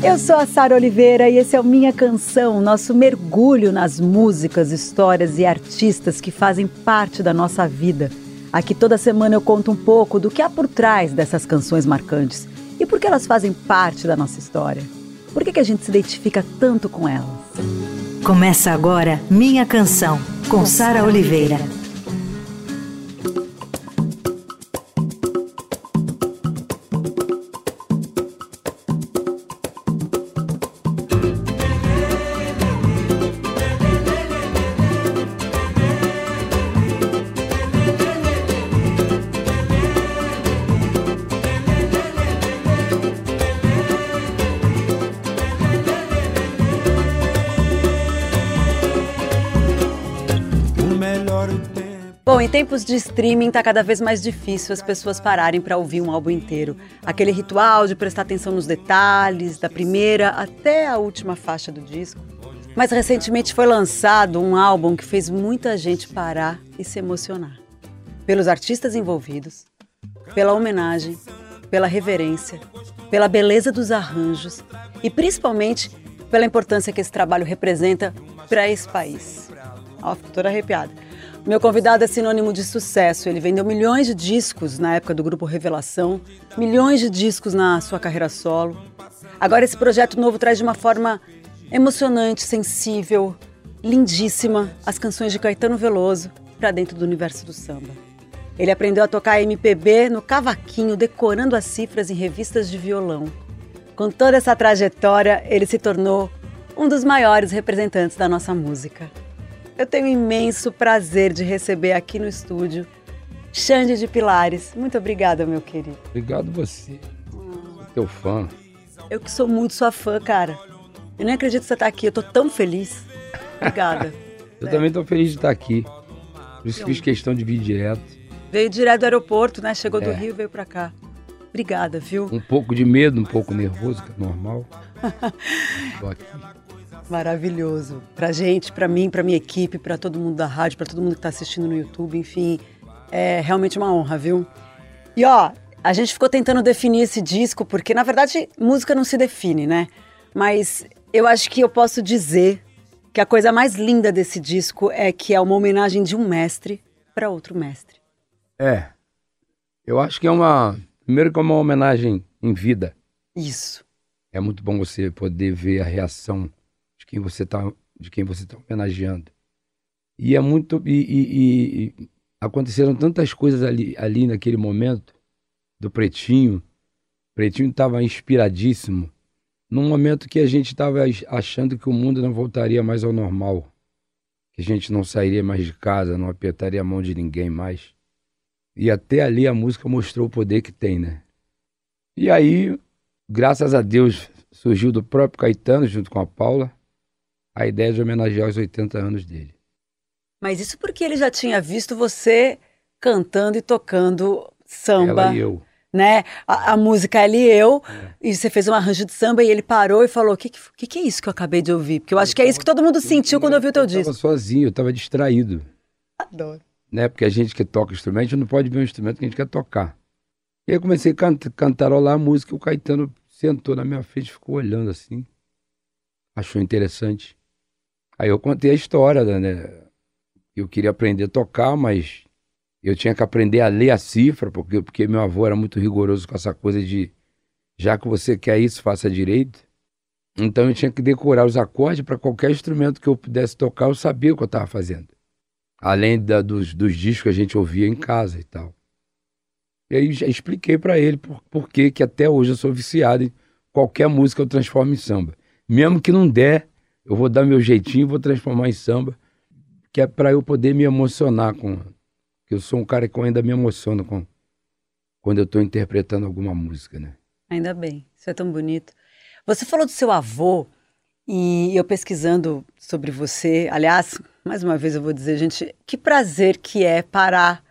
Eu sou a Sara Oliveira e esse é o Minha Canção, nosso mergulho nas músicas, histórias e artistas que fazem parte da nossa vida. Aqui toda semana eu conto um pouco do que há por trás dessas canções marcantes e por que elas fazem parte da nossa história. Por que, que a gente se identifica tanto com elas? Começa agora Minha Canção, com Sara Oliveira. Bom, tempos de streaming tá cada vez mais difícil as pessoas pararem para ouvir um álbum inteiro. Aquele ritual de prestar atenção nos detalhes, da primeira até a última faixa do disco. Mas recentemente foi lançado um álbum que fez muita gente parar e se emocionar. Pelos artistas envolvidos, pela homenagem, pela reverência, pela beleza dos arranjos e principalmente pela importância que esse trabalho representa para esse país. Ó, fico toda arrepiada. Meu convidado é sinônimo de sucesso. Ele vendeu milhões de discos na época do grupo Revelação, milhões de discos na sua carreira solo. Agora esse projeto novo traz de uma forma emocionante, sensível, lindíssima as canções de Caetano Veloso para dentro do universo do samba. Ele aprendeu a tocar MPB no cavaquinho, decorando as cifras em revistas de violão. Com toda essa trajetória, ele se tornou um dos maiores representantes da nossa música. Eu tenho um imenso prazer de receber aqui no estúdio Xande de Pilares. Muito obrigada, meu querido. Obrigado você. Hum. Teu fã. Eu que sou muito sua fã, cara. Eu nem acredito que você está aqui. Eu tô tão feliz. Obrigada. eu é. também tô feliz de estar aqui. Por isso fiz questão de vir direto. Veio direto do aeroporto, né? Chegou é. do Rio, veio para cá. Obrigada, viu? Um pouco de medo, um pouco nervoso, que é normal. tô aqui. Maravilhoso. Pra gente, pra mim, pra minha equipe, pra todo mundo da rádio, pra todo mundo que tá assistindo no YouTube, enfim. É realmente uma honra, viu? E ó, a gente ficou tentando definir esse disco, porque na verdade música não se define, né? Mas eu acho que eu posso dizer que a coisa mais linda desse disco é que é uma homenagem de um mestre para outro mestre. É. Eu acho que é uma. Primeiro que é uma homenagem em vida. Isso. É muito bom você poder ver a reação quem você tá, de quem você está homenageando. E é muito. E, e, e, aconteceram tantas coisas ali, ali naquele momento, do Pretinho. O Pretinho estava inspiradíssimo, num momento que a gente estava achando que o mundo não voltaria mais ao normal, que a gente não sairia mais de casa, não apertaria a mão de ninguém mais. E até ali a música mostrou o poder que tem, né? E aí, graças a Deus, surgiu do próprio Caetano, junto com a Paula, a ideia de homenagear os 80 anos dele. Mas isso porque ele já tinha visto você cantando e tocando samba. Ela e eu. Né? A, a música Ela e Eu, é. e você fez um arranjo de samba e ele parou e falou: O que, que, que, é isso que eu acabei de ouvir? Porque eu acho eu que é isso que todo mundo sentiu quando ouviu o teu disco. Eu estava sozinho, eu estava distraído. Adoro. Né? Porque a gente que toca instrumento não pode ver um instrumento que a gente quer tocar. E aí eu comecei a cant cantarolar a música, o Caetano sentou na minha frente, ficou olhando assim. Achou interessante. Aí eu contei a história, né? Eu queria aprender a tocar, mas eu tinha que aprender a ler a cifra, porque, porque meu avô era muito rigoroso com essa coisa de já que você quer isso, faça direito. Então eu tinha que decorar os acordes para qualquer instrumento que eu pudesse tocar, eu sabia o que eu estava fazendo. Além da, dos, dos discos que a gente ouvia em casa e tal. E aí já expliquei para ele por, por que, que até hoje eu sou viciado em qualquer música eu transformo em samba. Mesmo que não der, eu vou dar meu jeitinho vou transformar em samba, que é para eu poder me emocionar com. Eu sou um cara que ainda me emociona com quando eu estou interpretando alguma música, né? Ainda bem, isso é tão bonito. Você falou do seu avô e eu pesquisando sobre você, aliás, mais uma vez eu vou dizer, gente, que prazer que é parar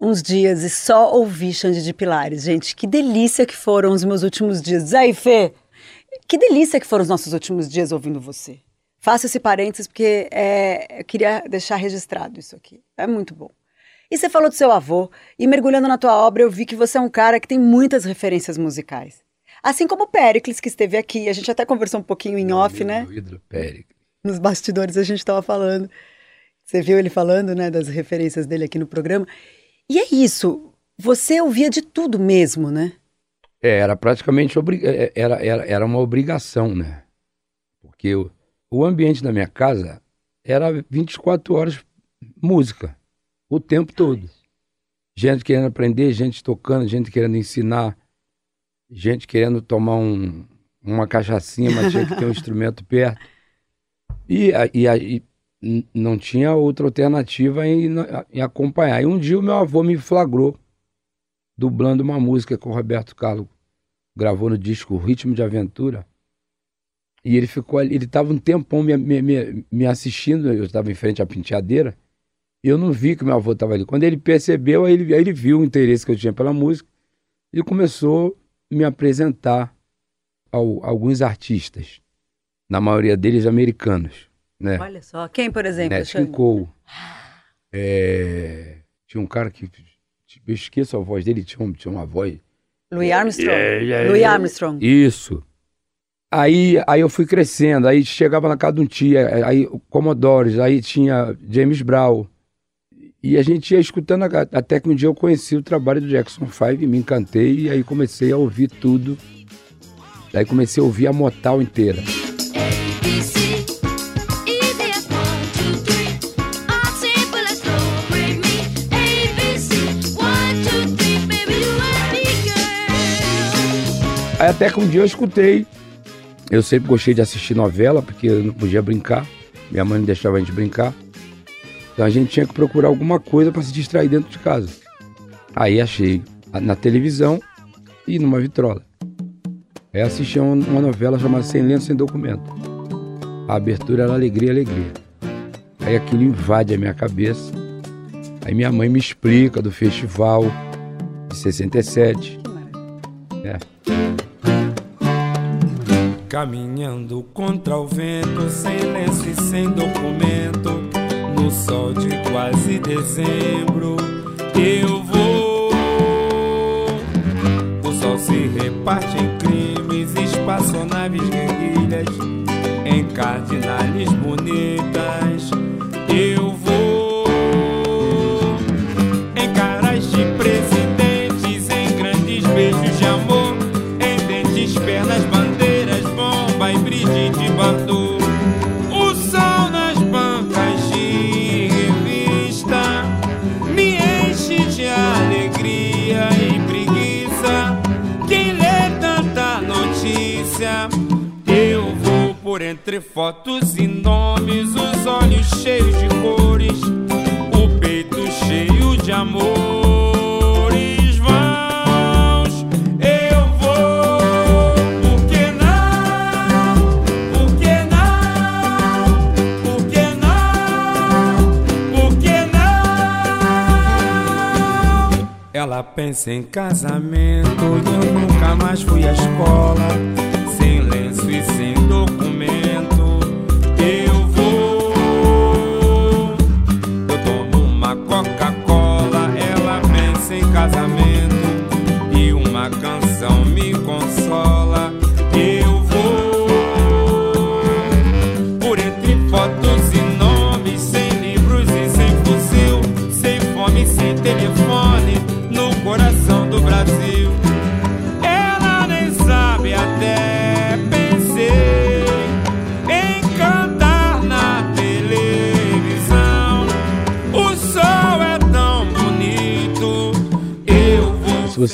uns dias e só ouvir Xande de Pilares, gente, que delícia que foram os meus últimos dias. Aí, Fê, que delícia que foram os nossos últimos dias ouvindo você. Faço esse parênteses porque é, eu queria deixar registrado isso aqui. É muito bom. E você falou do seu avô, e mergulhando na tua obra, eu vi que você é um cara que tem muitas referências musicais. Assim como o Péricles, que esteve aqui. A gente até conversou um pouquinho em off, né? ídolo, ídolo, Péricles. Nos bastidores a gente estava falando. Você viu ele falando, né, das referências dele aqui no programa. E é isso. Você ouvia de tudo mesmo, né? É, era praticamente obri- é, era, era, era uma obrigação, né? Porque o, o ambiente da minha casa era 24 horas música, o tempo todo. Gente querendo aprender, gente tocando, gente querendo ensinar, gente querendo tomar um, uma cachaçinha, mas tinha que ter um instrumento perto. E, e, e não tinha outra alternativa em, em acompanhar. E um dia o meu avô me flagrou dublando uma música que o Roberto Carlos gravou no disco Ritmo de Aventura. E ele ficou ali, ele estava um tempão me, me, me, assistindo, eu estava em frente à penteadeira, e eu não vi que meu avô estava ali. Quando ele percebeu, aí ele, aí ele viu o interesse que eu tinha pela música e começou a me apresentar ao, a alguns artistas, na maioria deles americanos, né? Olha só. Quem, por exemplo? Nat King Cole. É, tinha um cara que. Eu esqueço a voz dele, tinha, um- tinha uma voz. Louis Armstrong. É, é, Louis é. Armstrong. Isso. Aí, aí eu fui crescendo, aí chegava na casa de um tia, aí o Commodores, aí tinha James Brown. E a gente ia escutando a- até que um dia eu conheci o trabalho do Jackson 5 e me encantei, e aí comecei a ouvir tudo. Daí comecei a ouvir a Motal inteira. Aí até que um dia eu escutei. Eu sempre gostei de assistir novela, porque eu não podia brincar. Minha mãe não deixava a gente brincar. Então a gente tinha que procurar alguma coisa para se distrair dentro de casa. Aí achei na televisão e numa vitrola. Aí assisti uma, uma novela chamada Sem Lenço, Sem Documento. A abertura era Alegria, Alegria. Aí aquilo invade a minha cabeça. Aí minha mãe me explica do festival de 67. É. Caminhando contra o vento, sem lenço e sem documento, no sol de quase dezembro, eu vou. O sol se reparte em crimes, espaçonaves guerrilhas, em cardinales bonitas, bomba e Brigitte Bardot. O sol nas bancas de revista me enche de alegria e preguiça. Quem lê tanta notícia, eu vou por entre fotos e nomes, os olhos cheios de cores, Ela pensa em casamento e eu nunca mais fui à escola.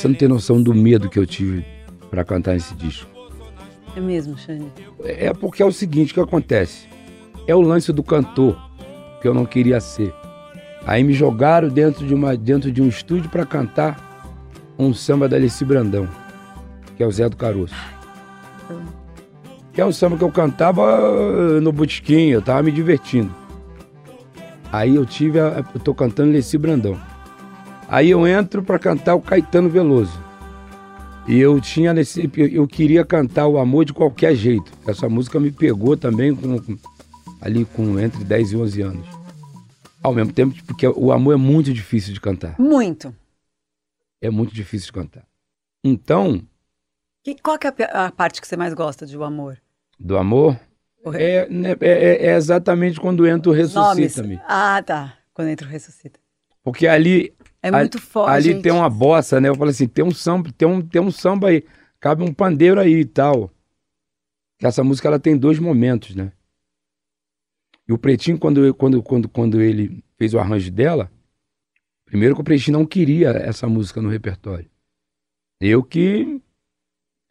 Você não tem noção do medo que eu tive para cantar esse disco. É mesmo, Xande. É porque é o seguinte que acontece. É o lance do cantor que eu não queria ser. Aí me jogaram dentro de, uma, dentro de um estúdio para cantar um samba da Alice Brandão, que é o Zé do Caroço. Que é um samba que eu cantava eh, no botequim, eu tava me divertindo. Aí eu tive, a, eu tô cantando Leci Brandão. Aí eu entro para cantar o Caetano Veloso. E eu tinha nesse, eu queria cantar o amor de qualquer jeito. Essa música me pegou também com, com- ali com entre 10 e 11 anos. Ao mesmo tempo, porque o amor é muito difícil de cantar. Muito. É muito difícil de cantar. Então, Que, qual que é a a, parte que você mais gosta de O Amor? Do amor? É, né, é, é- é exatamente quando entra o. Ressuscita-me. Ah, tá. Quando entra o Ressuscita. Porque ali, É ali- muito forte. ali gente. tem uma bossa, né? Eu falo assim, tem um samba, tem um, tem um samba aí, cabe um pandeiro aí e tal. Que essa música ela tem dois momentos, né? E o Pretinho, quando, quando, quando, quando ele fez o arranjo dela, primeiro que o Pretinho não queria essa música no repertório. Eu que.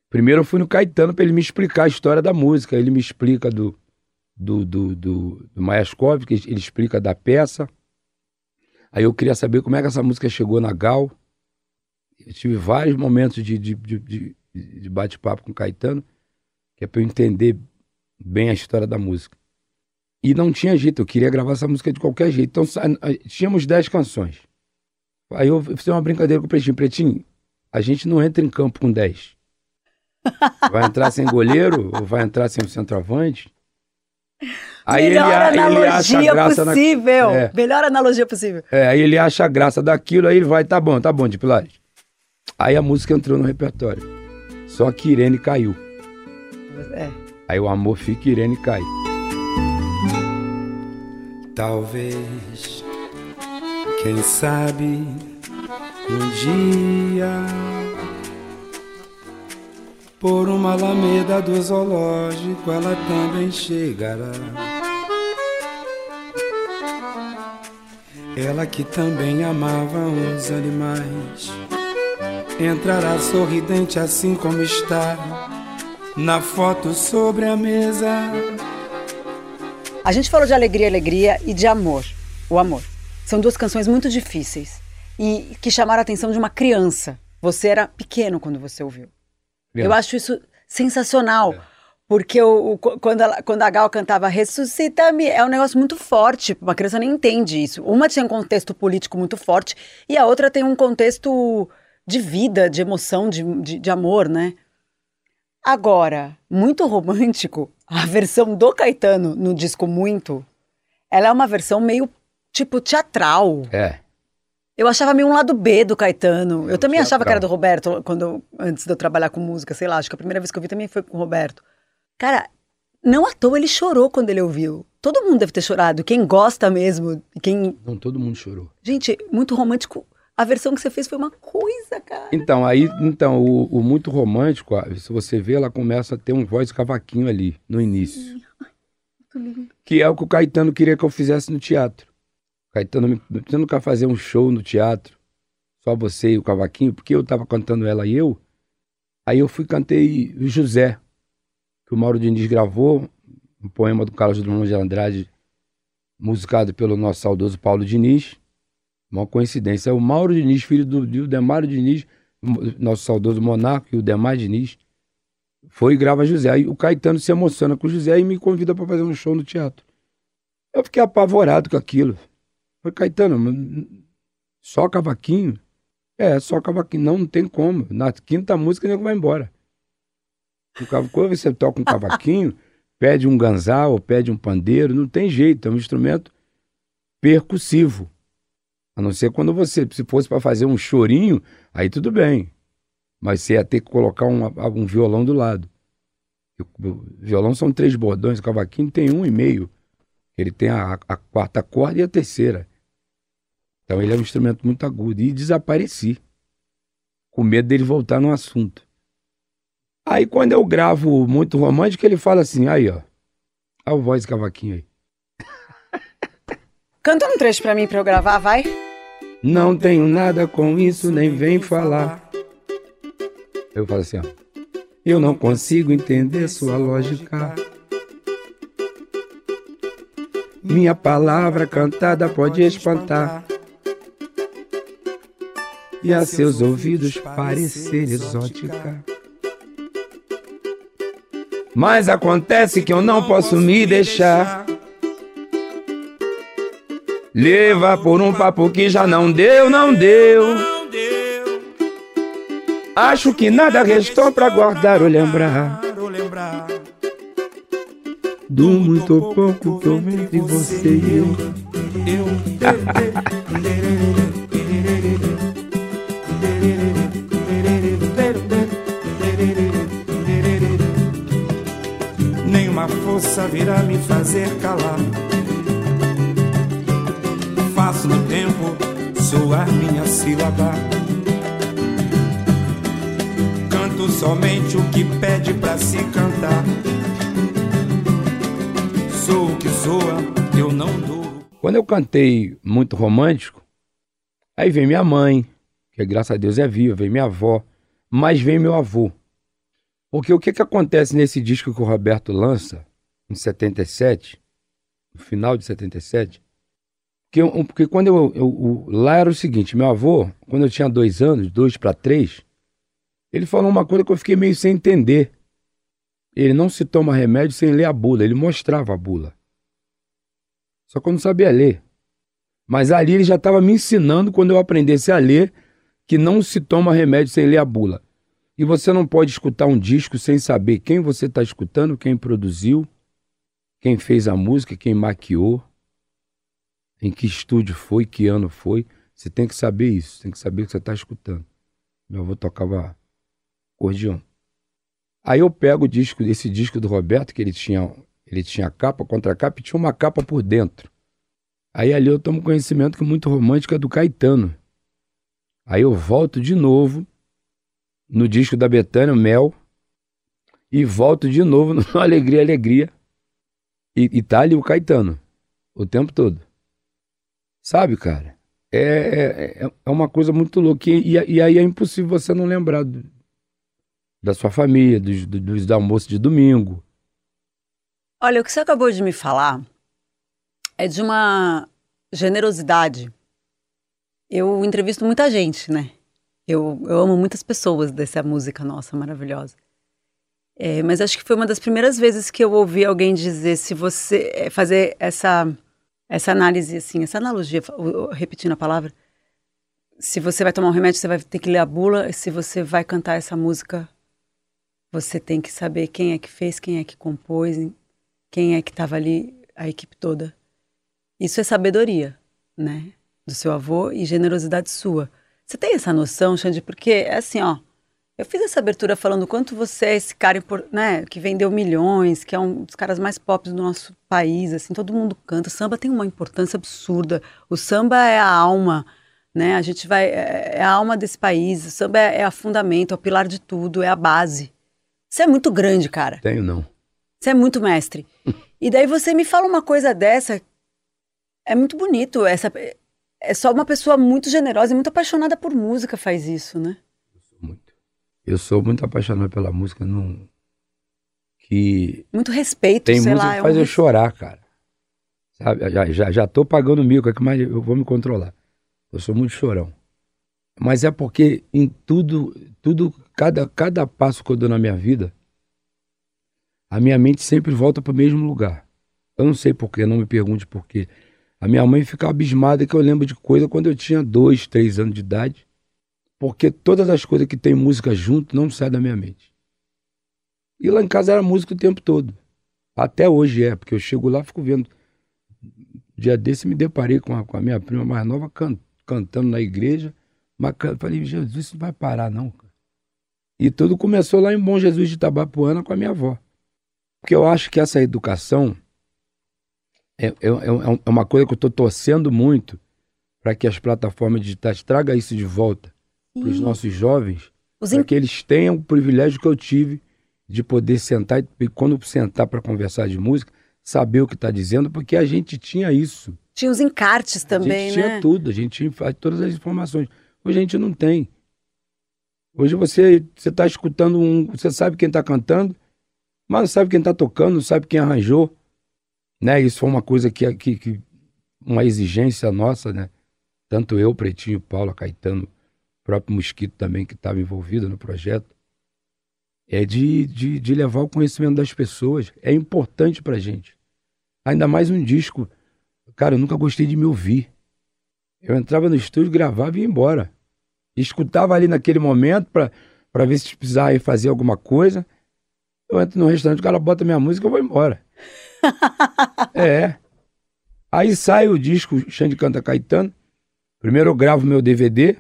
Primeiro eu fui no Caetano para ele me explicar a história da música. Ele me explica do, do, do, do, do Mayaskov, que ele explica da peça. Aí eu queria saber como é que essa música chegou na Gal. Eu tive vários momentos de, de, de, de- bate-papo com o Caetano, que é para eu entender bem a história da música. E não tinha jeito, eu queria gravar essa música de qualquer jeito. Então tínhamos 10 canções. Aí eu fiz uma brincadeira com o Pretinho. Pretinho, a gente não entra em campo com 10. Vai entrar sem goleiro ou vai entrar sem centroavante? Aí ele, Melhor ele acha analogia graça na, possível. É. Melhor analogia possível. é, aí ele acha a graça daquilo, aí ele vai, tá bom, tá bom, de Pilares. Aí a música entrou no repertório. Só que Irene caiu. É. Aí o amor fica e Irene cai. Talvez, quem sabe, um dia, por uma alameda do zoológico, ela também chegará. Ela que também amava os animais, entrará sorridente assim como está, na foto sobre a mesa. A gente falou de alegria, alegria e de amor. O amor. São duas canções muito difíceis e que chamaram a atenção de uma criança. Você era pequeno quando você ouviu. Eu acho isso sensacional. Porque o, o- quando, ela- quando a Gal cantava Ressuscita-me, é um negócio muito forte. Uma criança nem entende isso. Uma tem um contexto político muito forte e a outra tem um contexto de vida, de emoção, de, de, de amor, né? Agora, muito romântico, a versão do Caetano no disco Muito, ela é uma versão meio tipo teatral. É. Eu achava meio um lado B do Caetano. É, eu também achava que era do. Roberto quando eu- antes de eu trabalhar com música, sei lá, acho que a primeira vez que eu vi também foi com o Roberto. Cara, não à toa ele chorou quando ele ouviu. Todo mundo deve ter chorado, quem gosta mesmo, quem, Não, todo mundo chorou. gente, muito romântico. A versão que você fez foi uma coisa, cara. Então, aí, então, o, o muito romântico, se você vê, ela começa a ter um voz cavaquinho ali, no início. Que é o que o Caetano queria que eu fizesse no teatro. Caetano você quer fazer um show no teatro, só você e o cavaquinho, porque eu tava cantando ela e eu. Aí eu fui cantei José, que o Mauro Diniz gravou, um poema do Carlos Drummond de Andrade, musicado pelo nosso saudoso Paulo Diniz. Uma coincidência. É o Mauro Diniz, filho do, do Demário Diniz, nosso saudoso monarca, e o Demar Diniz, foi e grava José. Aí o Caetano se emociona com o José e me convida para fazer um show no teatro. Eu fiquei apavorado com aquilo. Falei, Caetano, só cavaquinho? É, só cavaquinho. Não, não tem como. Na quinta música, o nego vai embora. Quando você toca um cavaquinho, pede um ganzal pede um pandeiro, não tem jeito. É um instrumento percussivo. A não ser quando você, se fosse para fazer um chorinho, aí tudo bem. Mas você ia ter que colocar um, um violão do lado. O violão são três bordões, o cavaquinho tem um e meio. Ele tem a, a quarta corda e a terceira. Então ele é um instrumento muito agudo. E desapareci. Com medo dele voltar no assunto. Aí quando eu gravo muito romântico, ele fala assim, aí ó. Olha o voz cavaquinho aí. Canta um trecho pra mim pra eu gravar, vai? Não tenho nada com isso, nem vem falar. Eu falo assim, ó. Eu não consigo entender sua lógica. Minha palavra cantada pode espantar. E a seus ouvidos parecer exótica. Mas acontece que eu não posso me deixar. Levar por um papo que já não deu, não deu. Acho que nada restou pra guardar ou lembrar do muito ou pouco que houve entre você e eu. Virá me fazer calar. Faço no tempo soar minha sílaba. Canto somente o que pede pra se cantar. Sou o que soa, eu não dou. Quando eu cantei muito romântico, aí vem minha mãe, que graças a Deus é viva, vem minha avó, mas vem meu avô. Porque o que, que acontece nesse disco que o Roberto lança, em 77, no final de 77? Porque, porque quando eu, eu- o- Lá era o seguinte: meu avô, quando eu tinha dois anos, dois para três, ele falou uma coisa que eu fiquei meio sem entender. Ele não se toma remédio sem ler a bula, ele mostrava a bula. Só que eu não sabia ler. Mas ali ele já estava me ensinando, quando eu aprendesse a ler, que não se toma remédio sem ler a bula. E você não pode escutar um disco sem saber quem você está escutando, quem produziu, quem fez a música, quem maquiou, em que estúdio foi, que ano foi. Você tem que saber isso, tem que saber o que você está escutando. Meu avô tocava acordeão. Aí eu pego o disco, esse disco do Roberto, que ele tinha, ele tinha capa, contra capa, e tinha uma capa por dentro. Aí ali eu tomo conhecimento que muito romântico é do Caetano. Aí eu volto de novo no disco da Betânia, Mel, e volto de novo no Alegria, Alegria. E, e tá ali o Caetano, o tempo todo. Sabe, cara? É, é, é uma coisa muito louca. E, e, aí é impossível você não lembrar do- da sua família, dos, dos almoços de domingo. Olha, o que você acabou de me falar é de uma generosidade. Eu entrevisto muita gente, né? Eu, eu amo muitas pessoas dessa música nossa maravilhosa. É, mas acho que foi uma das primeiras vezes que eu ouvi alguém dizer se você é, fazer essa essa análise assim, essa analogia, repetindo a palavra, se você vai tomar um remédio, você vai ter que ler a bula, e se você vai cantar essa música, você tem que saber quem é que fez, quem é que compôs, quem é que estava ali, a equipe toda. Isso é sabedoria, né? Do seu avô e generosidade sua. Você tem essa noção, Xande? Porque é assim, ó. Eu fiz essa abertura falando o quanto você é esse cara, né, que vendeu milhões, que é um dos caras mais pop do nosso país, assim, todo mundo canta. O samba tem uma importância absurda. O samba é a alma, né? A gente vai é é a alma desse país. O samba é, é a fundamento, é o pilar de tudo, é a base. Você é muito grande, cara. Tenho não. Você é muito mestre. E daí você me fala uma coisa dessa. É muito bonito. Essa, é só uma pessoa muito generosa e muito apaixonada por música faz isso, né? Eu sou muito apaixonado pela música, não... que Muito respeito, tem sei música lá. que é faz eu res- chorar, cara. Sabe? Já, já, já tô pagando mico aqui, mas eu vou me controlar. Eu sou muito chorão. Mas é porque em tudo, tudo, cada, cada passo que eu dou na minha vida, a minha mente sempre volta para o mesmo lugar. Eu não sei porquê, não me pergunte porquê. A minha mãe fica abismada que eu lembro de coisa quando eu tinha dois, três anos de idade, porque todas as coisas que tem música junto não saem da minha mente. E lá em casa era música o tempo todo. Até hoje é, porque eu chego lá fico vendo. Dia desse me deparei com a, com a minha prima mais nova can- cantando na igreja. Mas falei, Jesus, isso não vai parar, não. cara." E tudo começou lá em Bom Jesus de Tabapuana com a minha avó. Porque eu acho que essa educação é, é, é- é uma coisa que eu estou torcendo muito para que as plataformas digitais tragam isso de volta para os nossos jovens, Os para in- que eles tenham o privilégio que eu tive de poder sentar e, quando sentar para conversar de música, saber o que está dizendo, porque a gente tinha isso. Tinha os encartes a também, gente tinha né? tudo, a gente tinha todas as informações. Hoje a gente não tem. Hoje você você está escutando um, você sabe quem está cantando, mas não sabe quem está tocando, não sabe quem arranjou, né? Isso foi uma coisa que, que, que uma exigência nossa, né? Tanto eu, Pretinho, Paulo, Caetano, o próprio Mosquito também que estava envolvido no projeto, é de, de, de levar o conhecimento das pessoas. É importante pra gente. Ainda mais um disco. Cara, eu nunca gostei de me ouvir. Eu entrava no estúdio, gravava e ia embora. Escutava ali naquele momento pra ver se precisava fazer alguma coisa. Eu entro no restaurante, o cara bota minha música e eu vou embora. é. Aí sai o disco Xande Canta Caetano. Primeiro eu gravo meu DVD.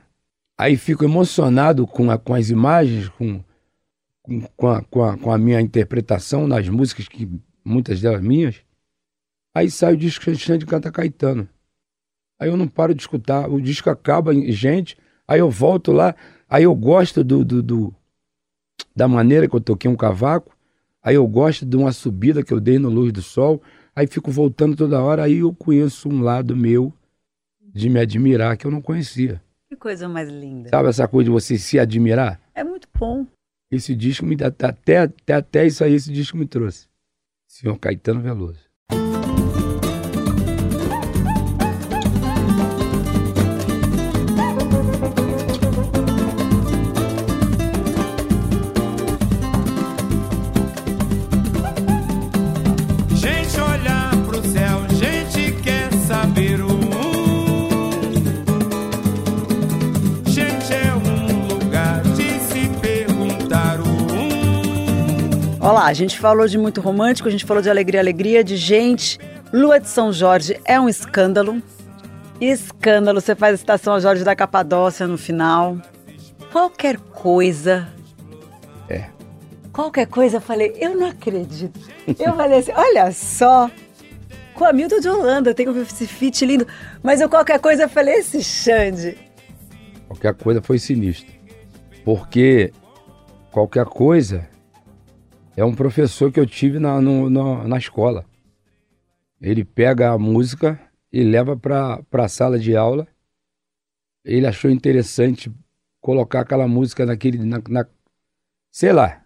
Aí fico emocionado com, a- com as imagens, com, com, a, com, a, com a minha interpretação nas músicas que muitas delas minhas. Aí sai o disco Xande canta Caetano. Aí eu não paro de escutar, o disco acaba, gente, aí eu volto lá, aí eu gosto do, do, do- da maneira que eu toquei um cavaco, aí eu gosto de uma subida que eu dei no Luz do Sol, aí fico voltando toda hora, aí eu conheço um lado meu de me admirar que eu não conhecia. Que coisa mais linda. Sabe essa coisa de você se admirar? É muito bom. Esse disco me dá até, até, até isso aí, esse disco me trouxe. Senhor Caetano Veloso. A gente falou de muito romântico, a gente falou de alegria, alegria, de gente. Lua de São Jorge é um escândalo. Escândalo, você faz a citação a Jorge da Capadócia no final. Qualquer coisa. É. Qualquer coisa, eu falei, eu não acredito. Eu falei assim, olha só. Com a Milton de Holanda, tem esse feat lindo. Mas eu qualquer coisa, eu falei, esse Xande. Qualquer coisa foi sinistro. Porque qualquer coisa é um professor que eu tive na, no- na, na escola. Ele pega a música e leva para a sala de aula. Ele achou interessante colocar aquela música naquele. Na, na- sei lá.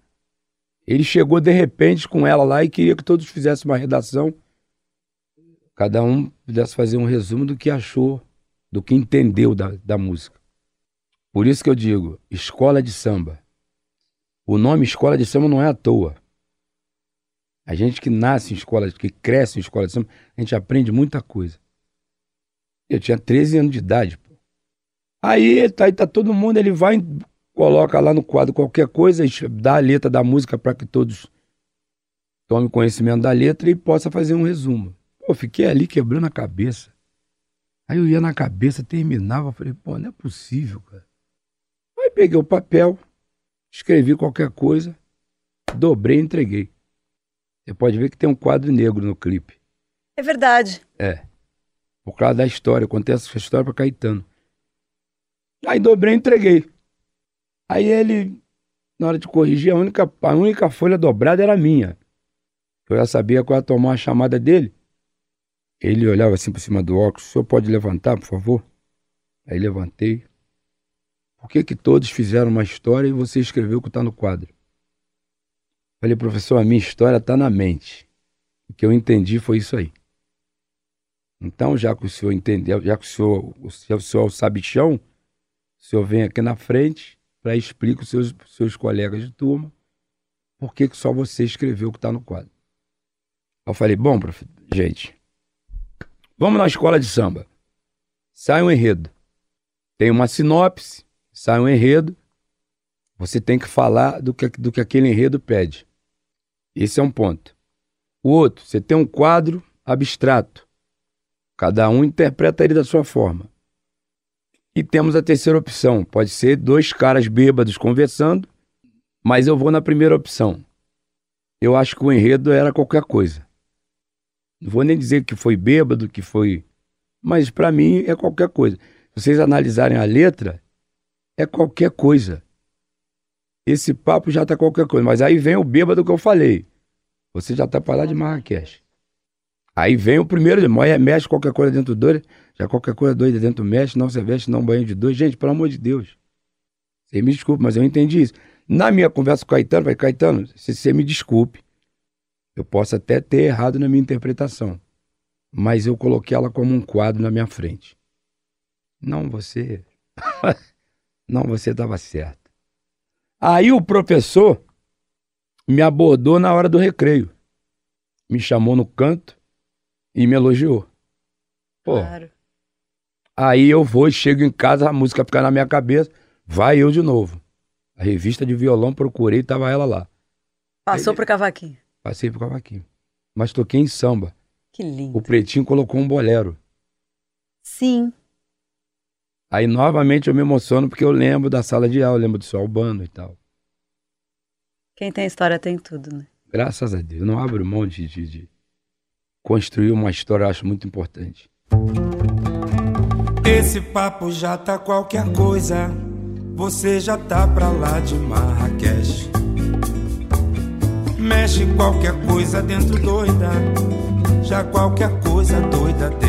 Ele chegou de repente com ela lá e queria que todos fizessem uma redação. Cada um pudesse fazer um resumo do que achou, do que entendeu da, da música. Por isso que eu digo, escola de samba. O nome escola de samba não é à toa. A gente que nasce em escola, que cresce em escola de samba, a gente aprende muita coisa. Eu tinha 13 anos de idade. Pô. Aí tá, aí tá todo mundo, ele vai, coloca lá no quadro qualquer coisa, dá a letra da música para que todos tomem conhecimento da letra e possa fazer um resumo. Pô, fiquei ali quebrando a cabeça. Aí eu ia na cabeça, terminava, falei, pô, não é possível, cara. Aí peguei o papel, escrevi qualquer coisa, dobrei e entreguei. Você pode ver que tem um quadro negro no clipe. É verdade. É. Por causa da história, eu contei essa história para Caetano. Aí dobrei e entreguei. Aí ele, na hora de corrigir, a única, a única folha dobrada era minha. Eu já sabia qual ia tomar a chamada dele. Ele olhava assim por cima do óculos, o senhor pode levantar, por favor? Aí levantei. Por que que todos fizeram uma história e você escreveu o que está no quadro? Falei, professor, a minha história está na mente. O que eu entendi foi isso aí. Então, já que o senhor entendeu, já que o senhor, o senhor, o senhor é o sabichão, o senhor vem aqui na frente para explicar os seus, seus colegas de turma por que, que só você escreveu o que está no quadro. Eu falei, bom, profe- gente, vamos na escola de samba. Sai um enredo. Tem uma sinopse, sai um enredo. Você tem que falar do que, do que aquele enredo pede. Esse é um ponto. O outro, você tem um quadro abstrato. Cada um interpreta ele da sua forma. E temos a terceira opção. Pode ser dois caras bêbados conversando, mas eu vou na primeira opção. Eu acho que o enredo era qualquer coisa. Não vou nem dizer que foi bêbado, que foi. Mas para mim é qualquer coisa. Se vocês analisarem a letra, é qualquer coisa. Esse papo já tá qualquer coisa. Mas aí vem o bêbado que eu falei. Você já tá para lá de Marrakech. Aí vem o primeiro, moé, mexe qualquer coisa dentro do dois, já qualquer coisa doida dentro mexe, não você veste, não banho de dois. Gente, pelo amor de Deus. Você me desculpe, mas eu entendi isso. Na minha conversa com o Caetano, vai, Caetano, se você me desculpe, eu posso até ter errado na minha interpretação, mas eu coloquei ela como um quadro na minha frente. Não, você. não, você estava certo. Aí o professor me abordou na hora do recreio. Me chamou no canto e me elogiou. Pô, Claro. aí eu vou, chego em casa, a música fica na minha cabeça, vai eu de novo. A revista de violão procurei, tava ela lá. Passou Ele- pro cavaquinho. Passei pro cavaquinho. Mas toquei em samba. Que lindo. O pretinho colocou um bolero. Sim. Aí novamente eu me emociono porque eu lembro da sala de aula, lembro do seu Albano e tal. Quem tem história tem tudo, né? Graças a Deus. Eu não abro mão de, de, de construir uma história, eu acho muito importante. Esse papo já tá qualquer coisa. Você já tá pra lá de Marrakech. Mexe qualquer coisa dentro doida. Já qualquer coisa doida dentro.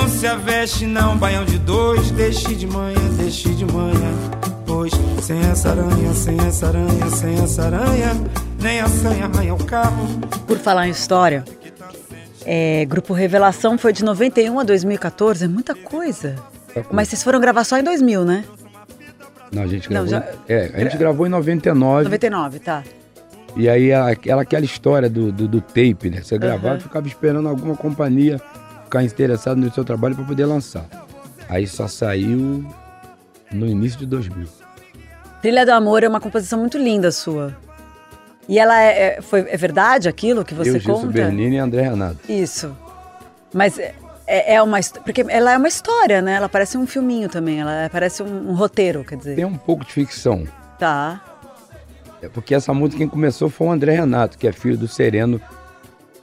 Não se aveste, não, baião de dois. Deixe de manhã, deixe de manhã. Pois sem essa aranha, sem essa aranha, sem essa aranha, nem a sanha arranha o carro. Por falar em história, é, Grupo Revelação foi de 91 a 2014, é muita coisa. Mas vocês foram gravar só em 2000, né? Não, a gente Não, gravou. já- É, a gente gravou em 99. 99, tá. E aí aquela, aquela história do, do, do tape, né? Você gravava Aham. e ficava esperando alguma companhia ficar interessada no seu trabalho para poder lançar. Aí só saiu no início de 2000. Trilha do Amor é uma composição muito linda sua. E ela é, é- foi, é verdade aquilo que você Eu, conta? Bernini e André Renato. Isso. Mas é, é é uma porque ela é uma história, né? Ela parece um filminho também, ela parece um, um roteiro, quer dizer. Tem um pouco de ficção. Tá. É porque essa música quem começou foi o André Renato, que é filho do Sereno,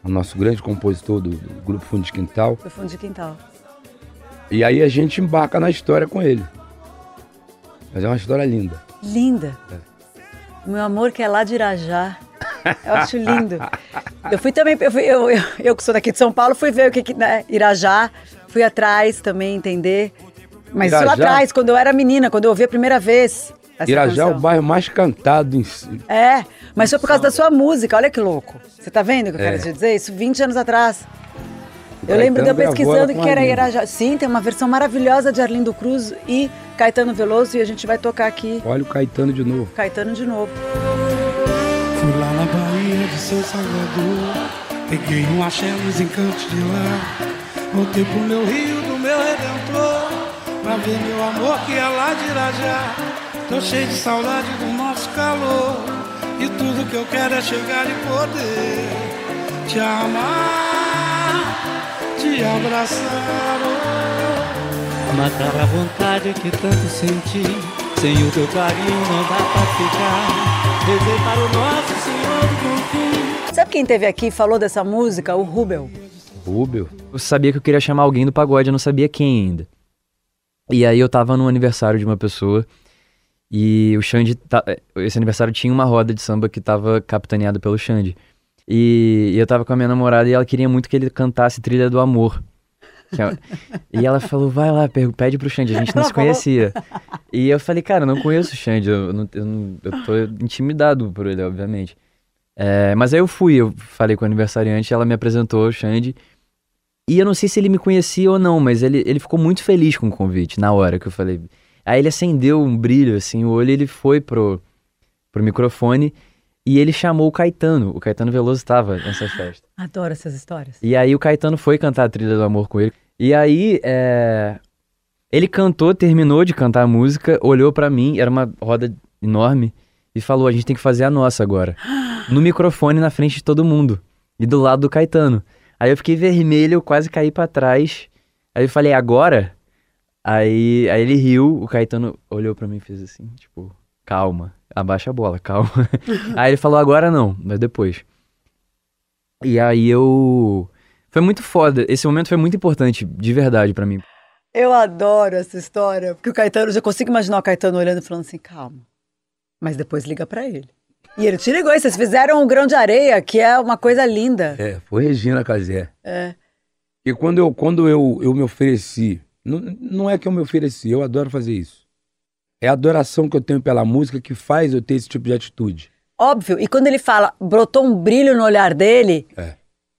o nosso grande compositor do, do Grupo Fundo de Quintal. Foi fundo de quintal. E aí a gente embarca na história com ele. Mas é uma história linda. Linda. Meu amor que é lá de Irajá. Eu acho lindo. Eu fui também, eu, fui- eu, eu, eu que sou daqui de São Paulo, fui ver o que, que né, Irajá, fui atrás também entender. Mas isso lá Irajá? atrás, quando eu era menina, quando eu ouvi a primeira vez. Irajá é o canção. bairro mais cantado em si. É, mas foi por causa da sua música, olha que louco. Você tá vendo o que eu É. quero te dizer? Isso 20 anos atrás. Eu lembro de eu pesquisando que era. Irajá. Sim, tem uma versão maravilhosa de Arlindo Cruz e Caetano Veloso e a gente vai tocar aqui Olha o Caetano de novo. Caetano de novo. Fui lá na Bahia de São Salvador Peguei um axé nos encantos de lá Voltei pro meu rio do meu redentor Pra ver meu amor que é lá de Irajá Tô cheio de saudade do nosso calor E tudo que eu quero é chegar e poder Te amar, te abraçar oh. Matar a vontade que tanto senti Sem o teu carinho não dá pra ficar Rezei para o nosso Senhor do Fim Sabe quem teve aqui e falou dessa música? O Rubel. Rubel. Eu sabia que eu queria chamar alguém do pagode, eu não sabia quem ainda. E aí eu tava no aniversário de uma pessoa e o Xande, esse aniversário tinha uma roda de samba que tava capitaneada pelo Xande. E, e eu tava com a minha namorada e ela queria muito que ele cantasse Trilha do Amor. É- e ela falou, vai lá, pede pro Xande, a gente não se conhecia. E eu falei, cara, eu não conheço o Xande, eu, não, eu, não- eu tô intimidado por ele, obviamente. É, mas aí eu fui, eu falei com o aniversariante, ela me apresentou o Xande. E eu não sei se ele me conhecia ou não, mas ele, ele ficou muito feliz com o convite na hora que eu falei. Aí ele acendeu um brilho, assim, o olho, ele foi pro, pro microfone e ele chamou o Caetano. O Caetano Veloso estava nessa festa. Adoro essas histórias. E aí o Caetano foi cantar a trilha do amor com ele. E aí, é, ele cantou, terminou de cantar a música, olhou pra mim, era uma roda enorme, e falou: a gente tem que fazer a nossa agora. No microfone na frente de todo mundo. E do lado do Caetano. Aí eu fiquei vermelho, eu quase caí pra trás. Aí eu falei, agora? Aí, aí ele riu, o Caetano olhou pra mim e fez assim, tipo, calma, abaixa a bola, calma. aí ele falou, agora não, mas depois. E aí eu. Foi muito foda. Esse momento foi muito importante, de verdade, pra mim. Eu adoro essa história, porque o Caetano, eu já consigo imaginar o Caetano olhando e falando assim, calma. Mas depois liga pra ele. E ele te ligou, e vocês fizeram um grão de areia, que é uma coisa linda. É, foi Regina Casé. É. E quando eu, quando eu, eu me ofereci, não, não é que eu me ofereci, eu adoro fazer isso. É a adoração que eu tenho pela música que faz eu ter esse tipo de atitude. Óbvio. E quando ele fala, brotou um brilho no olhar dele, É.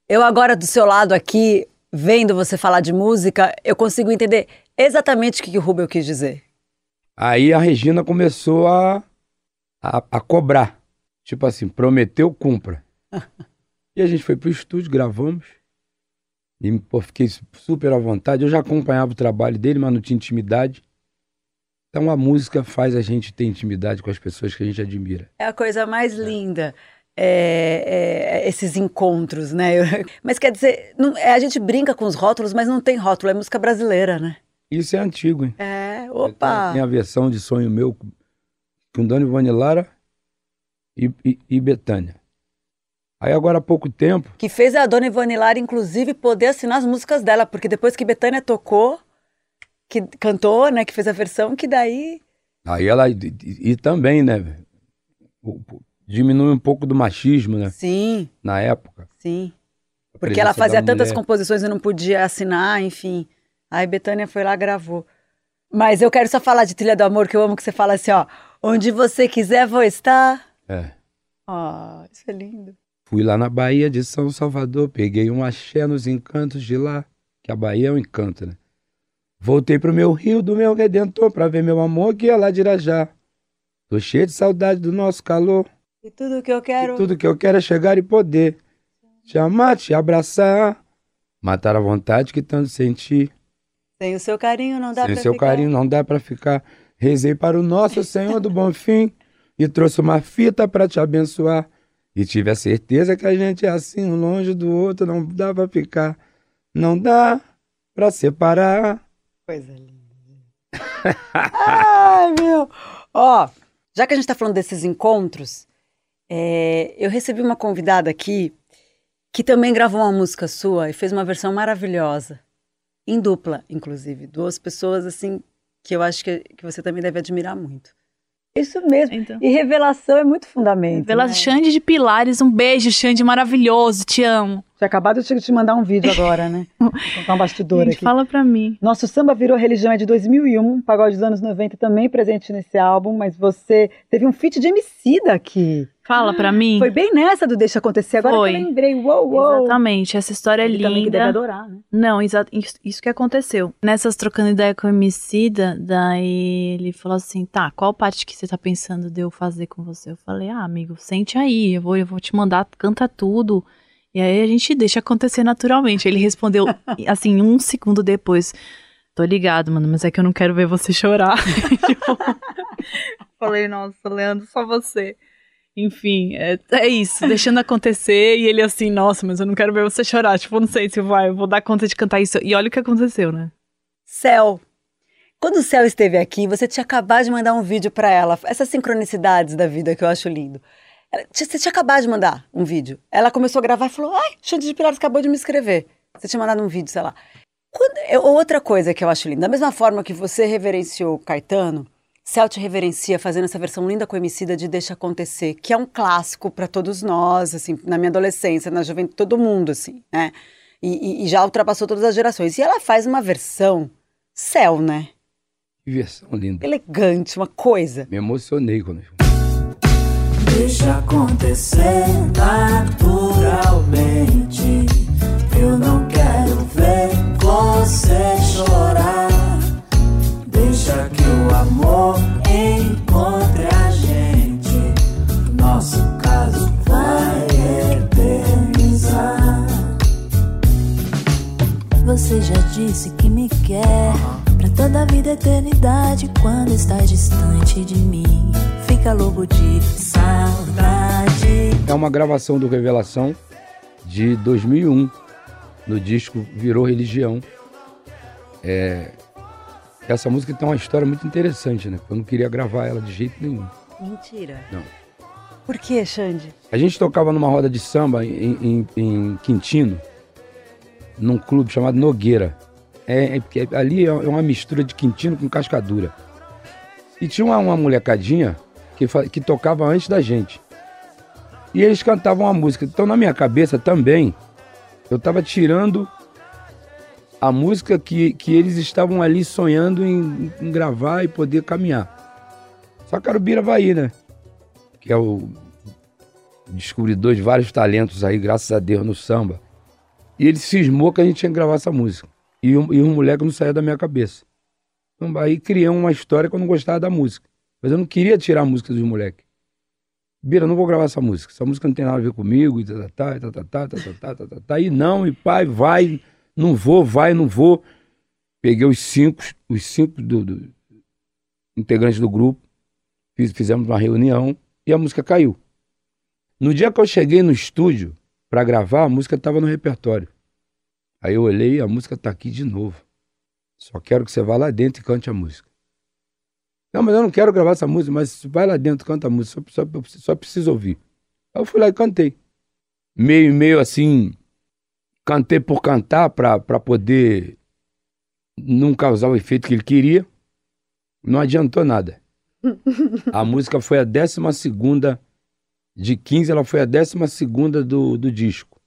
eu agora do seu lado aqui, vendo você falar de música, eu consigo entender exatamente o que, que o Rubel quis dizer. Aí a Regina começou a, a, a cobrar. Tipo assim, prometeu, cumpra. e a gente foi pro estúdio, gravamos. E pô, fiquei su- super à vontade. Eu já acompanhava o trabalho dele, mas não tinha intimidade. Então a música faz a gente ter intimidade com as pessoas que a gente admira. É a coisa mais linda. é, é, esses encontros, né? Mas quer dizer, não- é, a gente brinca com os rótulos, mas não tem rótulo, é música brasileira, né? Isso é antigo, hein? É, opa! Tem a versão de Sonho Meu com Dona Ivone Lara e, e, e Betânia. Aí agora há pouco tempo, Que fez a dona Ivone Lara, inclusive, poder assinar as músicas dela, porque depois que Betânia tocou, que cantou, né, que fez a versão, que daí. aí ela. E, e- também, né? Diminui um pouco do machismo, né? Sim, Na época. sim. Porque ela fazia tantas composições e não podia assinar, enfim. Aí Betânia foi lá e gravou. Mas eu quero só falar de Trilha do Amor, que eu amo que você fala assim, ó. Onde você quiser, vou estar. É. Ah, isso é lindo. Fui lá na Bahia de São Salvador, peguei um axé nos encantos de lá, que a Bahia é um encanto, né? Voltei pro meu rio do meu redentor pra ver meu amor que é lá de Irajá. Tô cheio de saudade do nosso calor. E tudo que eu quero. E tudo que eu quero é chegar e poder te amar, te abraçar, matar a vontade que tanto senti. Sem o seu carinho não dá Sem pra seu ficar. carinho não dá pra ficar. Rezei para o nosso Senhor do Bom Fim e trouxe uma fita pra te abençoar. E tive a certeza que a gente é assim, um longe do outro, não dá pra ficar. Não dá pra separar. Coisa linda. Ai, meu. Ó, já que a gente tá falando desses encontros, é, eu recebi uma convidada aqui que também gravou uma música sua e fez uma versão maravilhosa. Em dupla, inclusive. Duas pessoas, assim, que eu acho que, que você também deve admirar muito. Isso mesmo. Então. E revelação é muito fundamento. Pela né? Xande de Pilares, um beijo, Xande, maravilhoso, te amo. Tinha acabado de te mandar um vídeo agora, né? Vou contar um bastidor Gente, aqui. fala pra mim. Nosso samba virou religião é de 2001, pagode dos anos 90 também presente nesse álbum, mas você teve um feat de Emicida aqui. Fala pra mim. Foi bem nessa do Deixa Acontecer, agora Foi. que eu lembrei, uou, uou. Exatamente, essa história é Ele também que deve linda. adorar, né? Não, exa- isso, isso que aconteceu. Nessas trocando ideia com o Emicida, daí ele falou assim, tá, qual parte que você tá pensando de eu fazer com você? Eu falei, ah, amigo, sente aí, eu vou, eu vou te mandar, canta tudo. E aí a gente deixa acontecer naturalmente. Ele respondeu, assim, um segundo depois, tô ligado, mano, mas é que eu não quero ver você chorar. Tipo, falei, nossa, Leandro, só você. Enfim, é, é isso, deixando acontecer. E ele assim, nossa, mas eu não quero ver você chorar. Tipo, não sei se vai, eu vou dar conta de cantar isso. E olha o que aconteceu, né? Céu. Quando o Céu esteve aqui, você tinha acabado de mandar um vídeo pra ela. Essas sincronicidades da vida que eu acho lindo. Ela- Você tinha acabado de mandar um vídeo. Ela começou a gravar e falou: Ai, Xande de Pilares acabou de me escrever. Você tinha mandado um vídeo, sei lá. Quando- outra coisa que eu acho linda, da mesma forma que você reverenciou Caetano, Céu te reverencia fazendo essa versão linda com Emicida de Deixa Acontecer, que é um clássico pra todos nós, assim, na minha adolescência, na juventude, todo mundo, assim, né? E, e- e já ultrapassou todas as gerações. E ela faz uma versão Céu, né? Que versão linda. Elegante, uma coisa. Me emocionei quando eu Deixa acontecer naturalmente. Eu não quero ver você chorar. Deixa que o amor encontre a gente. Nosso caso vai eternizar. Você já disse que me quer pra toda a vida eternidade. Quando está distante de mim, fica louco de saudade. É uma gravação do Revelação de 2001, no disco Virou Religião. É, essa música tem uma história muito interessante, né? Eu não queria gravar ela de jeito nenhum. Mentira. Não. Por que, Xande? A gente tocava numa roda de samba em, em- em Quintino, num clube chamado Nogueira. É, é porque ali é uma mistura de Quintino com Cascadura. E tinha uma, uma molecadinha que, que tocava antes da gente. E eles cantavam a música. Então na minha cabeça também, eu estava tirando a música que, que eles estavam ali sonhando em, em gravar e poder caminhar. Só o Biravaí, né? Que é o descobridor de vários talentos aí, graças a Deus, no samba. E ele cismou que a gente tinha que gravar essa música. E um, e um moleque não saía da minha cabeça. Então, aí criei uma história que eu não gostava da música. Mas eu não queria tirar a música dos moleques. Bira, não vou gravar essa música. Essa música não tem nada a ver comigo. E tá, tá, tá, tá, tá, tá, tá, tá, tá, tá, tá. E não, e pai, vai, não vou, vai, não vou. Peguei os cinco, os cinco do, do- integrantes do grupo, fiz- fizemos uma reunião e a música caiu. No dia que eu cheguei no estúdio para gravar, a música estava no repertório. Aí eu olhei e a música está aqui de novo. Só quero que você vá lá dentro e cante a música. Não, mas eu não quero gravar essa música, mas vai lá dentro, canta a música, só, só, só preciso ouvir. Aí eu fui lá e cantei. Meio, meio assim, cantei por cantar pra poder não causar o efeito que ele queria. Não adiantou nada. A música foi a décima segunda de 15, ela foi a décima segunda do, do disco.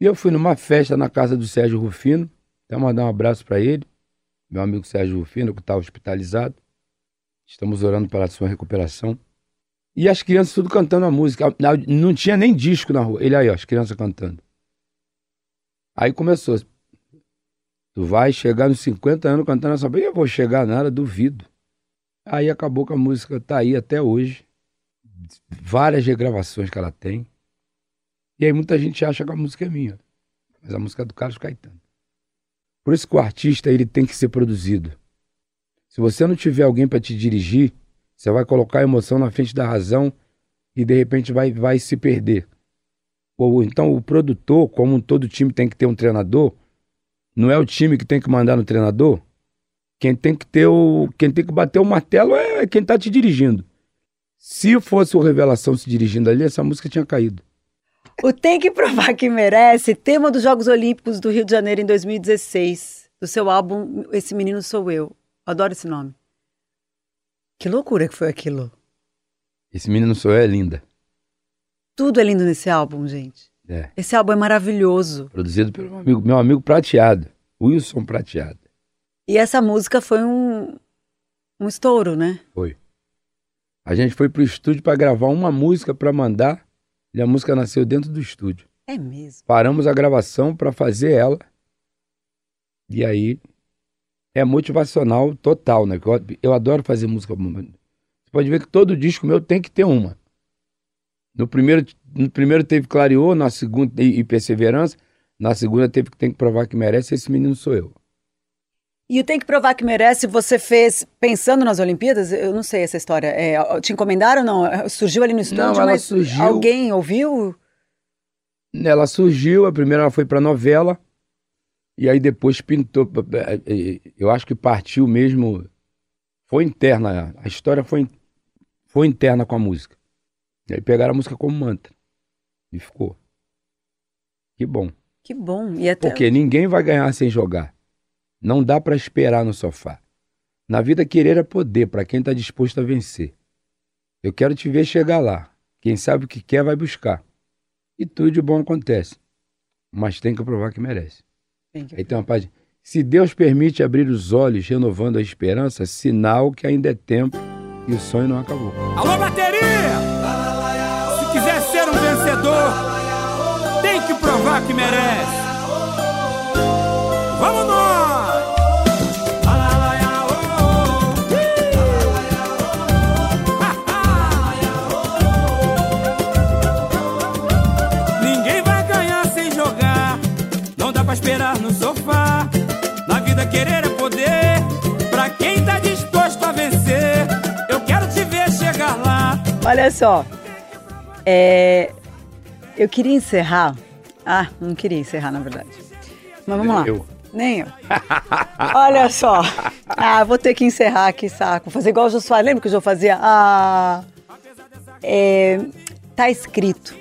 E eu fui numa festa na casa do Sérgio Rufino, até mandar um abraço para ele, meu amigo Sérgio Rufino, que está hospitalizado. Estamos orando pela sua recuperação. E as crianças tudo cantando a música. Não tinha nem disco na rua. Ele aí, ó, as crianças cantando. Aí começou. Tu vai chegar nos 50 anos cantando essa música. Eu vou chegar nada, duvido. Aí acabou que a música tá aí até hoje. Várias regravações que ela tem. E aí muita gente acha que a música é minha. Mas a música é do Carlos Caetano. Por isso que o artista ele tem que ser produzido. Se você não tiver alguém para te dirigir, você vai colocar a emoção na frente da razão e de repente vai, vai se perder. Ou então o produtor, como todo time tem que ter um treinador, não é o time que tem que mandar no treinador. Quem tem que ter o, quem tem que bater o martelo é quem está te dirigindo. Se fosse o Revelação se dirigindo ali, essa música tinha caído. O Tem que Provar que Merece, tema dos Jogos Olímpicos do Rio de Janeiro em 2016, do seu álbum Esse Menino Sou Eu. Adoro esse nome. Que loucura que foi aquilo. Esse menino sou eu é linda. Tudo é lindo nesse álbum, gente. É. Esse álbum é maravilhoso. Produzido pelo meu amigo, meu amigo prateado, Wilson Prateado. E essa música foi um, um estouro, né? Foi. A gente foi pro estúdio para gravar uma música para mandar e a música nasceu dentro do estúdio. É mesmo. Paramos a gravação para fazer ela. E aí é motivacional total, né? Eu, eu adoro fazer música. Você pode ver que todo disco meu tem que ter uma. No primeiro, no primeiro teve Clareou, na segunda e, e Perseverança, na segunda teve que tem que provar que merece, esse menino sou eu. E o Tem que Provar que Merece, você fez pensando nas Olimpíadas? Eu não sei essa história. É, te encomendaram ou não? Surgiu ali no estúdio, Não, ela mas surgiu- alguém ouviu? Ela surgiu, a primeira ela foi pra novela, e aí depois pintou. Eu acho que partiu mesmo. Foi interna, a história foi, foi interna com a música. E aí pegaram a música como mantra. E ficou. Que bom. Que bom. E até... Porque ninguém vai ganhar sem jogar. Não dá pra esperar no sofá. Na vida, querer é poder para quem tá disposto a vencer. Eu quero te ver chegar lá. Quem sabe o que quer vai buscar. E tudo de bom acontece. Mas tem que provar que merece. Tem que- Aí tem uma página. Se Deus permite abrir os olhos, renovando a esperança, sinal que ainda é tempo e o sonho não acabou. Alô, bateria! Tem que provar que merece. Vamos nós! Ninguém vai ganhar sem jogar. Não dá pra esperar no sofá. Na vida querer é poder. Pra quem tá disposto a vencer, eu quero te ver chegar lá. Olha só. É, Eu queria encerrar. Ah, não queria encerrar, na verdade. Mas vamos lá. Eu. Nem eu. Olha só. Ah, vou ter que encerrar, que saco. Fazer igual o Jô Soares. Lembra que o Jô fazia? Ah. É, tá escrito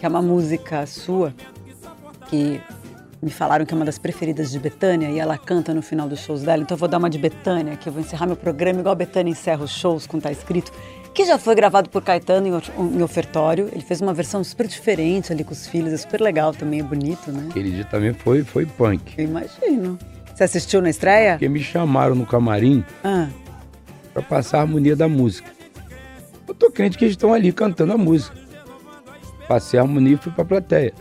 que é uma música sua que me falaram que é uma das preferidas de Betânia e ela canta no final dos shows dela. Então eu vou dar uma de Betânia, que eu vou encerrar meu programa igual a Betânia encerra os shows com Tá Escrito, que já foi gravado por Caetano em, of- em ofertório. Ele fez uma versão super diferente ali com os filhos, é super legal também, é bonito, né? Aquele dia também foi, foi punk. Eu imagino. Você assistiu na estreia? Porque me chamaram no camarim Ah, para passar a harmonia da música. Eu tô crente que eles estão ali cantando a música. Passei a harmonia e fui pra plateia.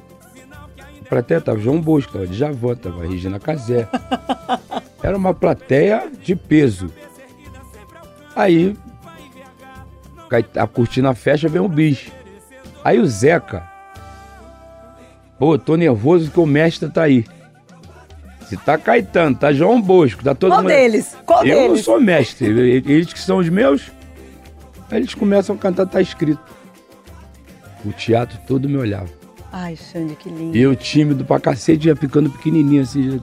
Plateia tava João Bosco, tava Djavan, tava Regina Casé. Era uma plateia de peso. Aí, cai- a cortina fecha, vem o bicho. Aí o Zeca, pô, tô nervoso que o mestre tá aí. Se tá Caetano, tá João Bosco, tá todo Qual mundo. deles? Qual eu não deles? sou mestre, eles que são os meus. Aí eles começam a cantar, tá escrito. O teatro todo me olhava. Ai, Xande, que lindo. E eu tímido pra cacete, já ficando pequenininho assim, já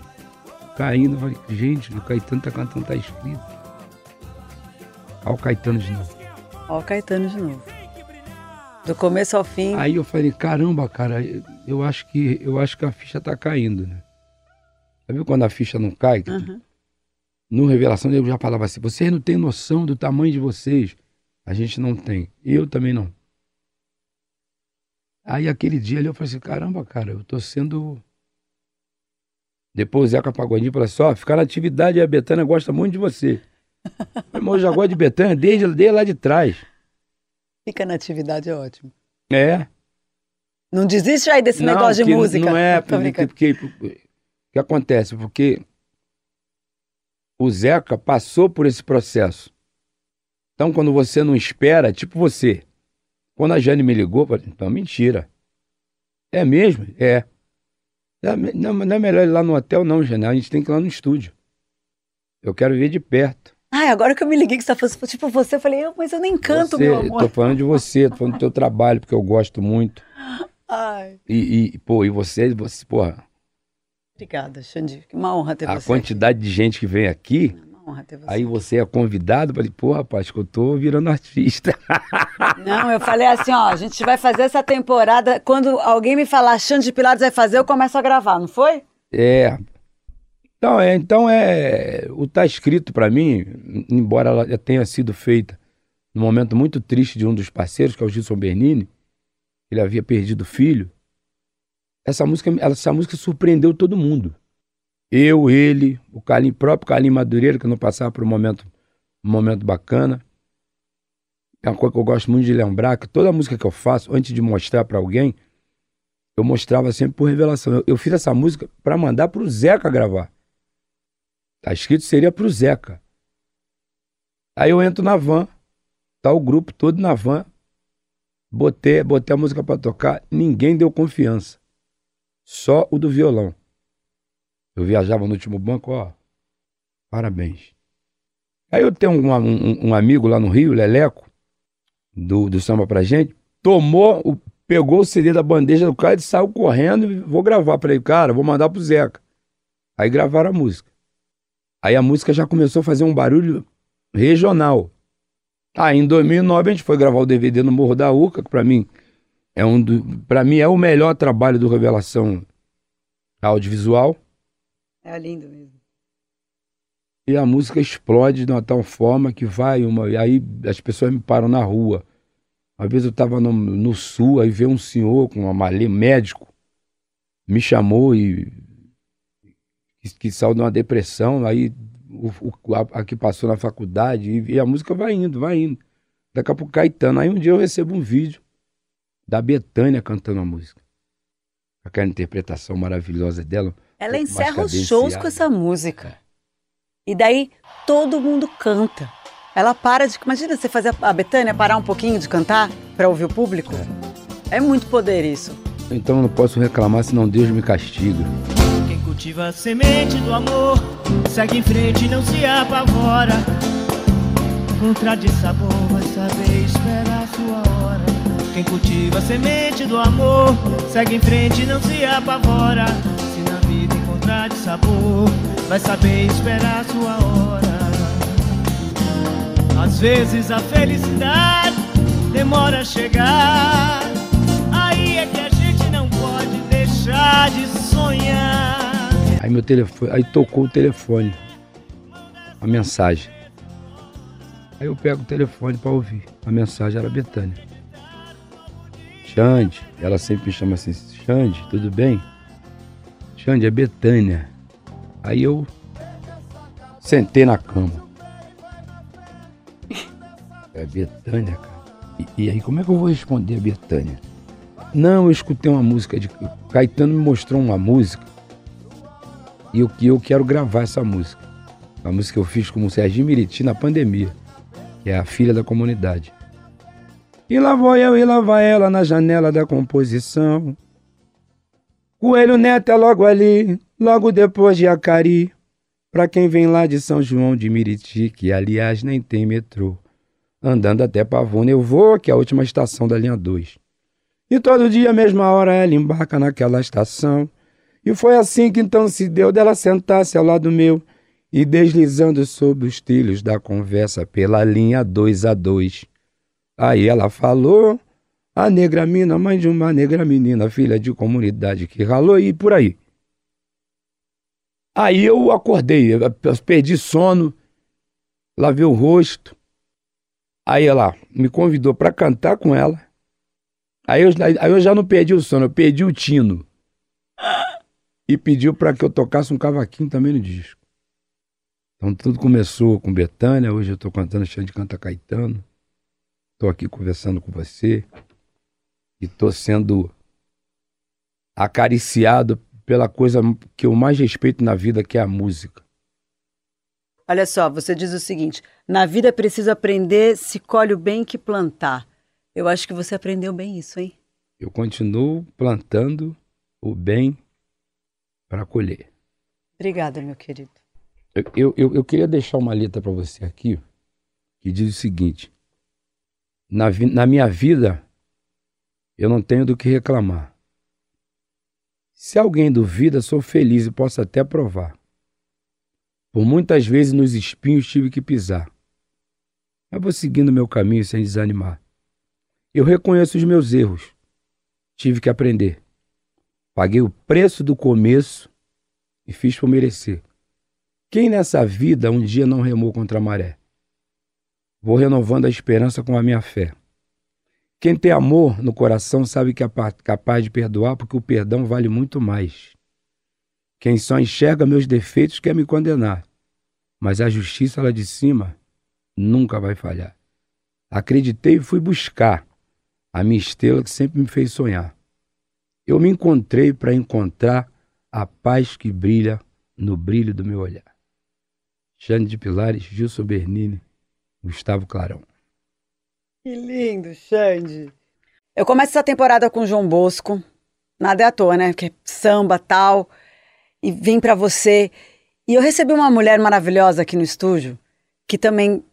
caindo. Eu Falei, gente, o Caetano tá cantando, tá escrito. Ao Caetano de novo. Ó, o Caetano de novo. Do começo ao fim. Aí eu falei, caramba, cara, eu acho que eu acho que a ficha tá caindo, né? Sabe quando a ficha não cai? Aham. No Revelação eu já falava assim, vocês não têm noção do tamanho de vocês. A gente não tem. Eu também não. Aí aquele dia ali eu falei assim, caramba, cara, eu tô sendo. Depois o Zeca Pagodinho falou assim, ó, ficar na atividade a Betânia gosta muito de você. Mas eu já gosto de Betânia desde, desde lá de trás. Fica na atividade, é ótimo. É. Não desiste aí desse Não, negócio de música. Não é, porque, porque, porque- o que acontece? Porque o Zeca passou por esse processo. Então, quando você não espera, tipo você. Quando a Jane me ligou, eu falei, então, mentira. É mesmo? É. Não, não é melhor ir lá no hotel, não, Jane. A gente tem que ir lá no estúdio. Eu quero ver de perto. Ai, agora que eu me liguei que você tá falando, tipo você, eu falei, mas eu nem canto, Você, meu eu amor. tô falando de você, tô falando do teu trabalho, porque eu gosto muito. Ai, E, e, pô, e você, você, porra, obrigada, Xandi. Uma honra ter a você. quantidade de gente que vem aqui, aqui. Honra ter você. Aí você é convidado, falei, pô, rapaz, que eu tô virando artista. Não, eu falei assim, ó, a gente vai fazer essa temporada, quando alguém me falar Xande Pilares vai fazer, eu começo a gravar, não foi? É. Então é, então é, o tá escrito pra mim, embora ela já tenha sido feita num momento muito triste de um dos parceiros, que é o Gilson Bernini, ele havia perdido o filho. Essa música, essa música surpreendeu todo mundo. Eu, ele, o Calim, próprio Calim Madureira, que não passava por um momento, um momento bacana. É uma coisa que eu gosto muito de lembrar, que toda música que eu faço, antes de mostrar pra alguém, eu mostrava sempre por revelação. Eu, eu fiz essa música pra mandar pro Zeca gravar. Tá escrito seria pro Zeca. Aí eu entro na van, tá o grupo todo na van. Botei, botei a música pra tocar, ninguém deu confiança. Só o do violão. Eu viajava no último banco, ó. Parabéns. Aí eu tenho um, um- um amigo lá no Rio, Leleco, do, do Samba Pra Gente, tomou, o- pegou o CD da bandeja do cara e saiu correndo e vou gravar. Falei, cara, vou mandar pro Zeca. Aí gravaram a música. Aí a música já começou a fazer um barulho regional. Aí em 2009 a gente foi gravar o DVD no Morro da Urca, que pra mim é um do, para mim é o melhor trabalho do Revelação audiovisual. É lindo mesmo. E a música explode de uma tal forma que vai uma. E aí as pessoas me param na rua. Uma vez eu estava no, no sul, aí veio um senhor com uma malê, médico, me chamou e. que, que saiu de uma depressão. Aí o, o, a, a que passou na faculdade, e, e a música vai indo, vai indo. Daqui a pouco Caetano. Aí um dia eu recebo um vídeo da Betânia cantando a música. Aquela interpretação maravilhosa dela. Ela encerra os shows com essa música. E daí todo mundo canta. Ela para de. Imagina você fazer a Betânia parar um pouquinho de cantar pra ouvir o público. É muito poder isso. Então eu não posso reclamar, senão Deus me castiga. Quem cultiva a semente do amor segue em frente e não se apavora. Contrade sabor, vai saber esperar a sua hora. Quem cultiva a semente do amor segue em frente e não se apavora. Vida encontrar de sabor, vai saber esperar sua hora. Às vezes a felicidade demora a chegar. Aí é que a gente não pode deixar de sonhar. Aí meu telefone, aí tocou o telefone. A mensagem. Aí eu pego o telefone pra ouvir. A mensagem era Betânia. Xande, ela sempre me chama assim, Xande, tudo bem? Xande, é Betânia. Aí eu sentei na cama. É Betânia, cara. E, e aí como é que eu vou responder a Betânia? Não, eu escutei uma música de. o Caetano me mostrou uma música e eu, eu quero gravar essa música. A música que eu fiz com o Serginho Miriti na pandemia, que é a filha da comunidade. E lá vou eu e lá vai ela na janela da composição. Coelho Neto é logo ali, logo depois de Acari. Pra quem vem lá de São João de Miriti, que aliás nem tem metrô. Andando até Pavuna eu vou, que é a última estação da linha 2. E todo dia, mesma hora, ela embarca naquela estação. E foi assim que então se deu dela sentar-se ao lado meu E deslizando sob os trilhos da conversa pela linha 2 a 2. Aí ela falou, a negra mina, mãe de uma negra menina, filha de comunidade que ralou e por aí. Aí eu acordei, eu perdi sono, lavei o rosto. Aí ela me convidou para cantar com ela. Aí eu, aí eu já não perdi o sono, eu perdi o tino. E pediu para que eu tocasse um cavaquinho também no disco. Então tudo começou com Betânia, hoje eu tô cantando Xande Canta Caetano. Tô aqui conversando com você. E tô sendo acariciado pela coisa que eu mais respeito na vida, que é a música. Olha só, você diz o seguinte: na vida é preciso aprender se colhe o bem que plantar. Eu acho que você aprendeu bem isso, hein? Eu continuo plantando o bem para colher. Obrigada, meu querido. Eu, eu, eu, queria deixar uma letra para você aqui que diz o seguinte: na, na minha vida, eu não tenho do que reclamar. Se alguém duvida, sou feliz e posso até provar. Por muitas vezes nos espinhos tive que pisar. Mas vou seguindo meu caminho sem desanimar. Eu reconheço os meus erros. Tive que aprender. Paguei o preço do começo e fiz por merecer. Quem nessa vida um dia não remou contra a maré? Vou renovando a esperança com a minha fé. Quem tem amor no coração sabe que é pa- capaz de perdoar, porque o perdão vale muito mais. Quem só enxerga meus defeitos quer me condenar, mas a justiça lá de cima nunca vai falhar. Acreditei e fui buscar a minha estrela que sempre me fez sonhar. Eu me encontrei para encontrar a paz que brilha no brilho do meu olhar. Jane de Pilares, Gilson Bernini, Gustavo Clarão. Que lindo, Xande. Eu começo essa temporada com João Bosco. Nada é à toa, né? Que é samba, tal. E vim pra você. E eu recebi uma mulher maravilhosa aqui no estúdio, que também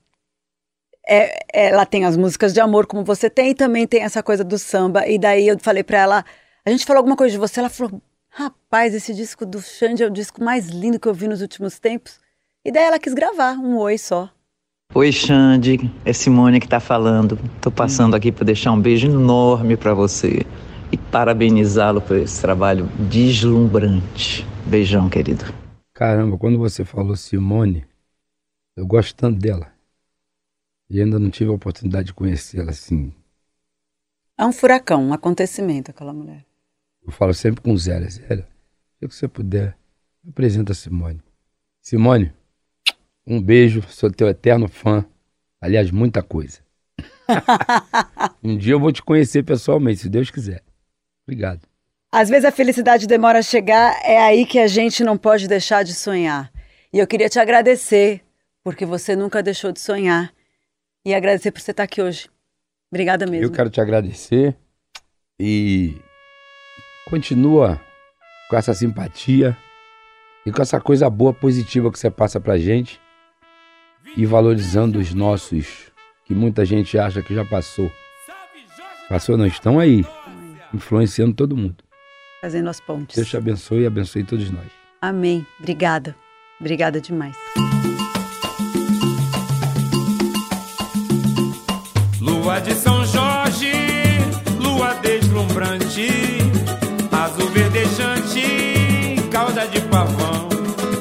é, ela tem as músicas de amor como você tem e também tem essa coisa do samba. E daí eu falei pra ela, a gente falou alguma coisa de você, ela falou: "Rapaz, esse disco do Xande é o disco mais lindo que eu vi nos últimos tempos". E daí ela quis gravar um oi só. Oi, Xande, é Simone que tá falando. Tô passando aqui para deixar um beijo enorme para você e parabenizá-lo por esse trabalho deslumbrante. Beijão, querido. Caramba, quando você falou Simone, eu gosto tanto dela. E ainda não tive a oportunidade de conhecê-la assim. É um furacão, um acontecimento aquela mulher. Eu falo sempre com Zélia. Zélia, se você puder, me apresenta a Simone. Simone, um beijo, sou teu eterno fã. Aliás, muita coisa. um dia eu vou te conhecer pessoalmente, se Deus quiser. Obrigado. Às vezes a felicidade demora a chegar, é aí que a gente não pode deixar de sonhar. E eu queria te agradecer, porque você nunca deixou de sonhar. E agradecer por você estar aqui hoje. Obrigada mesmo. Eu quero te agradecer e continua com essa simpatia e com essa coisa boa, positiva que você passa pra gente e valorizando os nossos, que muita gente acha que já passou. Passou, não estão aí, influenciando todo mundo. Fazendo as pontes. Deus te abençoe e abençoe todos nós. Amém. Obrigada. Obrigada demais. Lua de São Jorge, lua deslumbrante, azul verdejante, cauda de pavão.